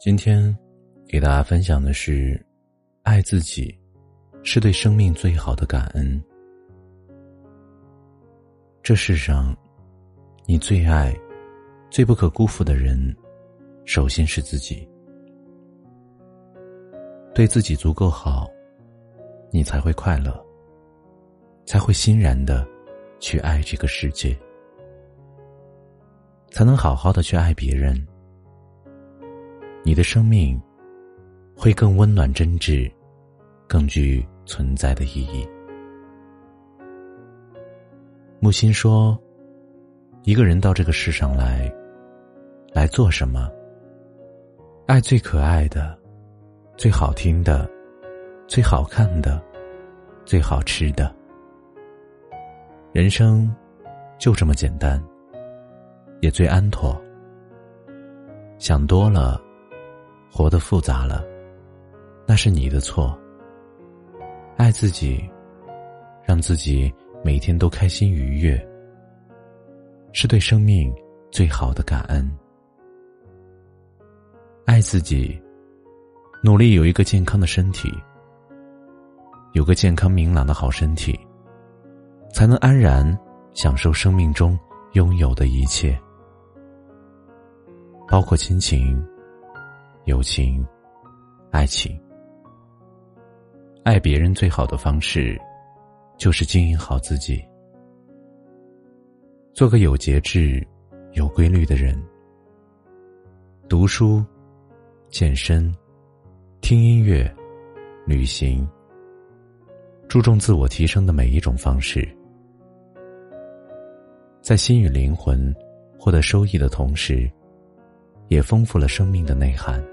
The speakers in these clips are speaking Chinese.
今天给大家分享的是，爱自己是对生命最好的感恩。这世上，你最爱、最不可辜负的人，首先是自己。对自己足够好，你才会快乐，才会欣然的去爱这个世界，才能好好的去爱别人。你的生命会更温暖、真挚，更具存在的意义。木心说：“一个人到这个世上来，来做什么？爱最可爱的、最好听的、最好看的、最好吃的。人生就这么简单，也最安妥。想多了。”活得复杂了，那是你的错。爱自己，让自己每天都开心愉悦，是对生命最好的感恩。爱自己，努力有一个健康的身体，有个健康明朗的好身体，才能安然享受生命中拥有的一切，包括亲情。友情、爱情、爱别人最好的方式，就是经营好自己，做个有节制、有规律的人。读书、健身、听音乐、旅行，注重自我提升的每一种方式，在心与灵魂获得收益的同时，也丰富了生命的内涵。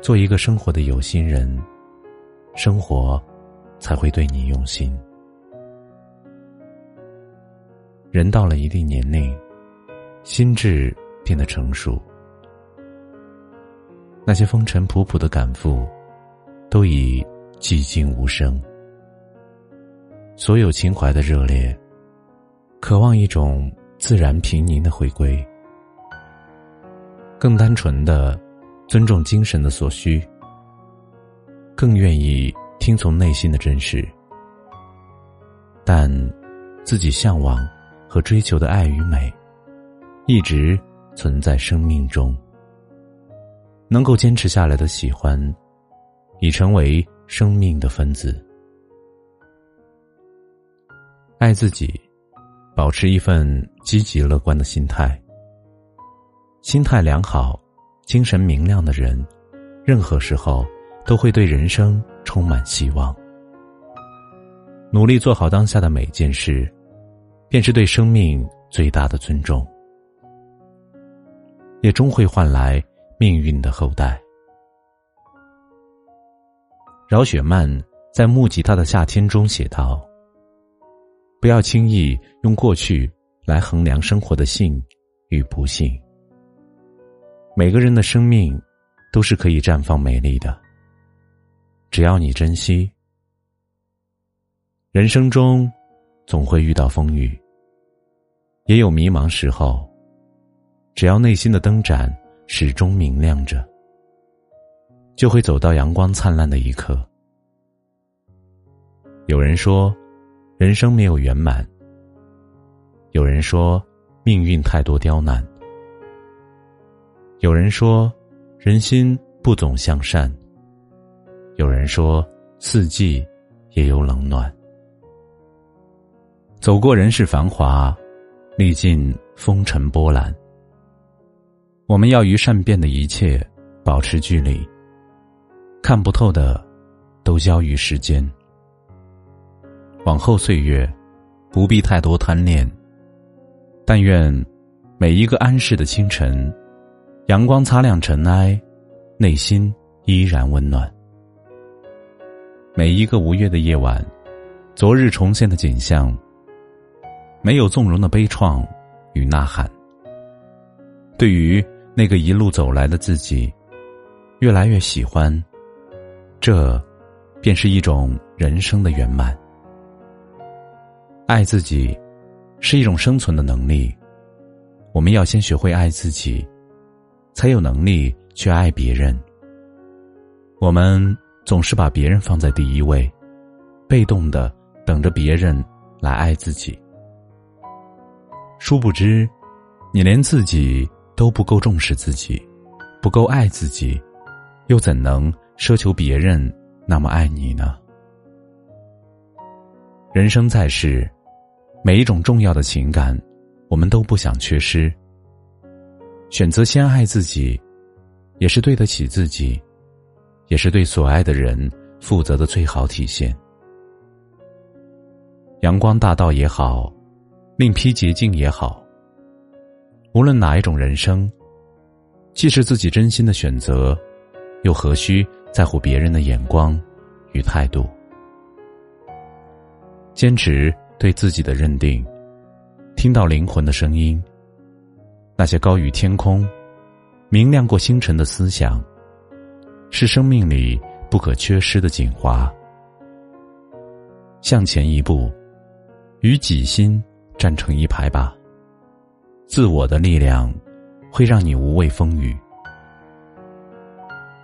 做一个生活的有心人，生活才会对你用心。人到了一定年龄，心智变得成熟，那些风尘仆仆的赶赴，都已寂静无声。所有情怀的热烈，渴望一种自然平宁的回归，更单纯的。尊重精神的所需，更愿意听从内心的真实。但自己向往和追求的爱与美，一直存在生命中。能够坚持下来的喜欢，已成为生命的分子。爱自己，保持一份积极乐观的心态。心态良好。精神明亮的人，任何时候都会对人生充满希望。努力做好当下的每件事，便是对生命最大的尊重，也终会换来命运的厚待。饶雪漫在《木吉他的夏天》中写道：“不要轻易用过去来衡量生活的幸与不幸。”每个人的生命都是可以绽放美丽的，只要你珍惜。人生中总会遇到风雨，也有迷茫时候，只要内心的灯盏始终明亮着，就会走到阳光灿烂的一刻。有人说，人生没有圆满；有人说，命运太多刁难。有人说，人心不总向善。有人说，四季也有冷暖。走过人世繁华，历尽风尘波澜。我们要与善变的一切保持距离，看不透的，都交于时间。往后岁月，不必太多贪恋。但愿每一个安适的清晨，阳光擦亮尘埃，内心依然温暖。每一个无月的夜晚，昨日重现的景象，没有纵容的悲怆与呐喊。对于那个一路走来的自己，越来越喜欢，这，便是一种人生的圆满。爱自己，是一种生存的能力。我们要先学会爱自己，才有能力去爱别人。我们总是把别人放在第一位，被动的等着别人来爱自己。殊不知，你连自己。都不够重视自己，不够爱自己，又怎能奢求别人那么爱你呢？人生在世，每一种重要的情感，我们都不想缺失。选择先爱自己，也是对得起自己，也是对所爱的人负责的最好体现。阳光大道也好，另辟捷径也好。无论哪一种人生，既是自己真心的选择，又何须在乎别人的眼光与态度？坚持对自己的认定，听到灵魂的声音。那些高于天空、明亮过星辰的思想，是生命里不可缺失的精华。向前一步，与己心站成一排吧。自我的力量，会让你无畏风雨。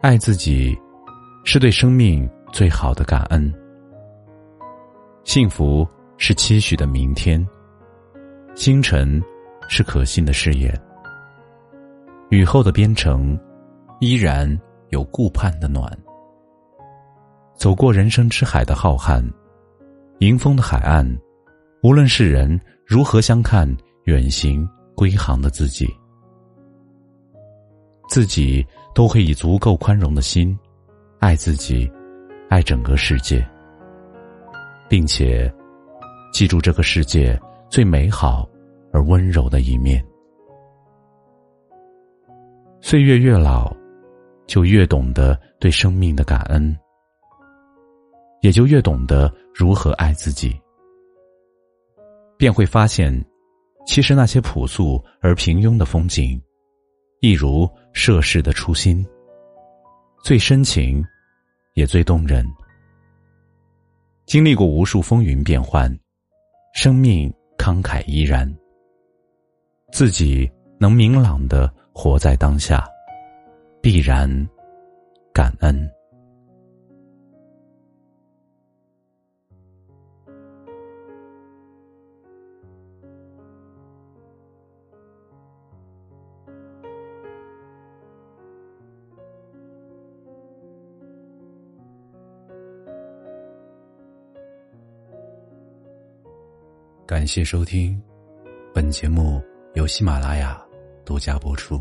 爱自己，是对生命最好的感恩。幸福是期许的明天，星辰是可信的誓言。雨后的边城，依然有顾盼的暖。走过人生之海的浩瀚，迎风的海岸，无论世人如何相看，远行。归航的自己，自己都会以足够宽容的心，爱自己，爱整个世界，并且记住这个世界最美好而温柔的一面。岁月越老，就越懂得对生命的感恩，也就越懂得如何爱自己，便会发现。其实那些朴素而平庸的风景，一如涉世的初心，最深情，也最动人。经历过无数风云变幻，生命慷慨依然。自己能明朗的活在当下，必然感恩。感谢收听，本节目由喜马拉雅独家播出。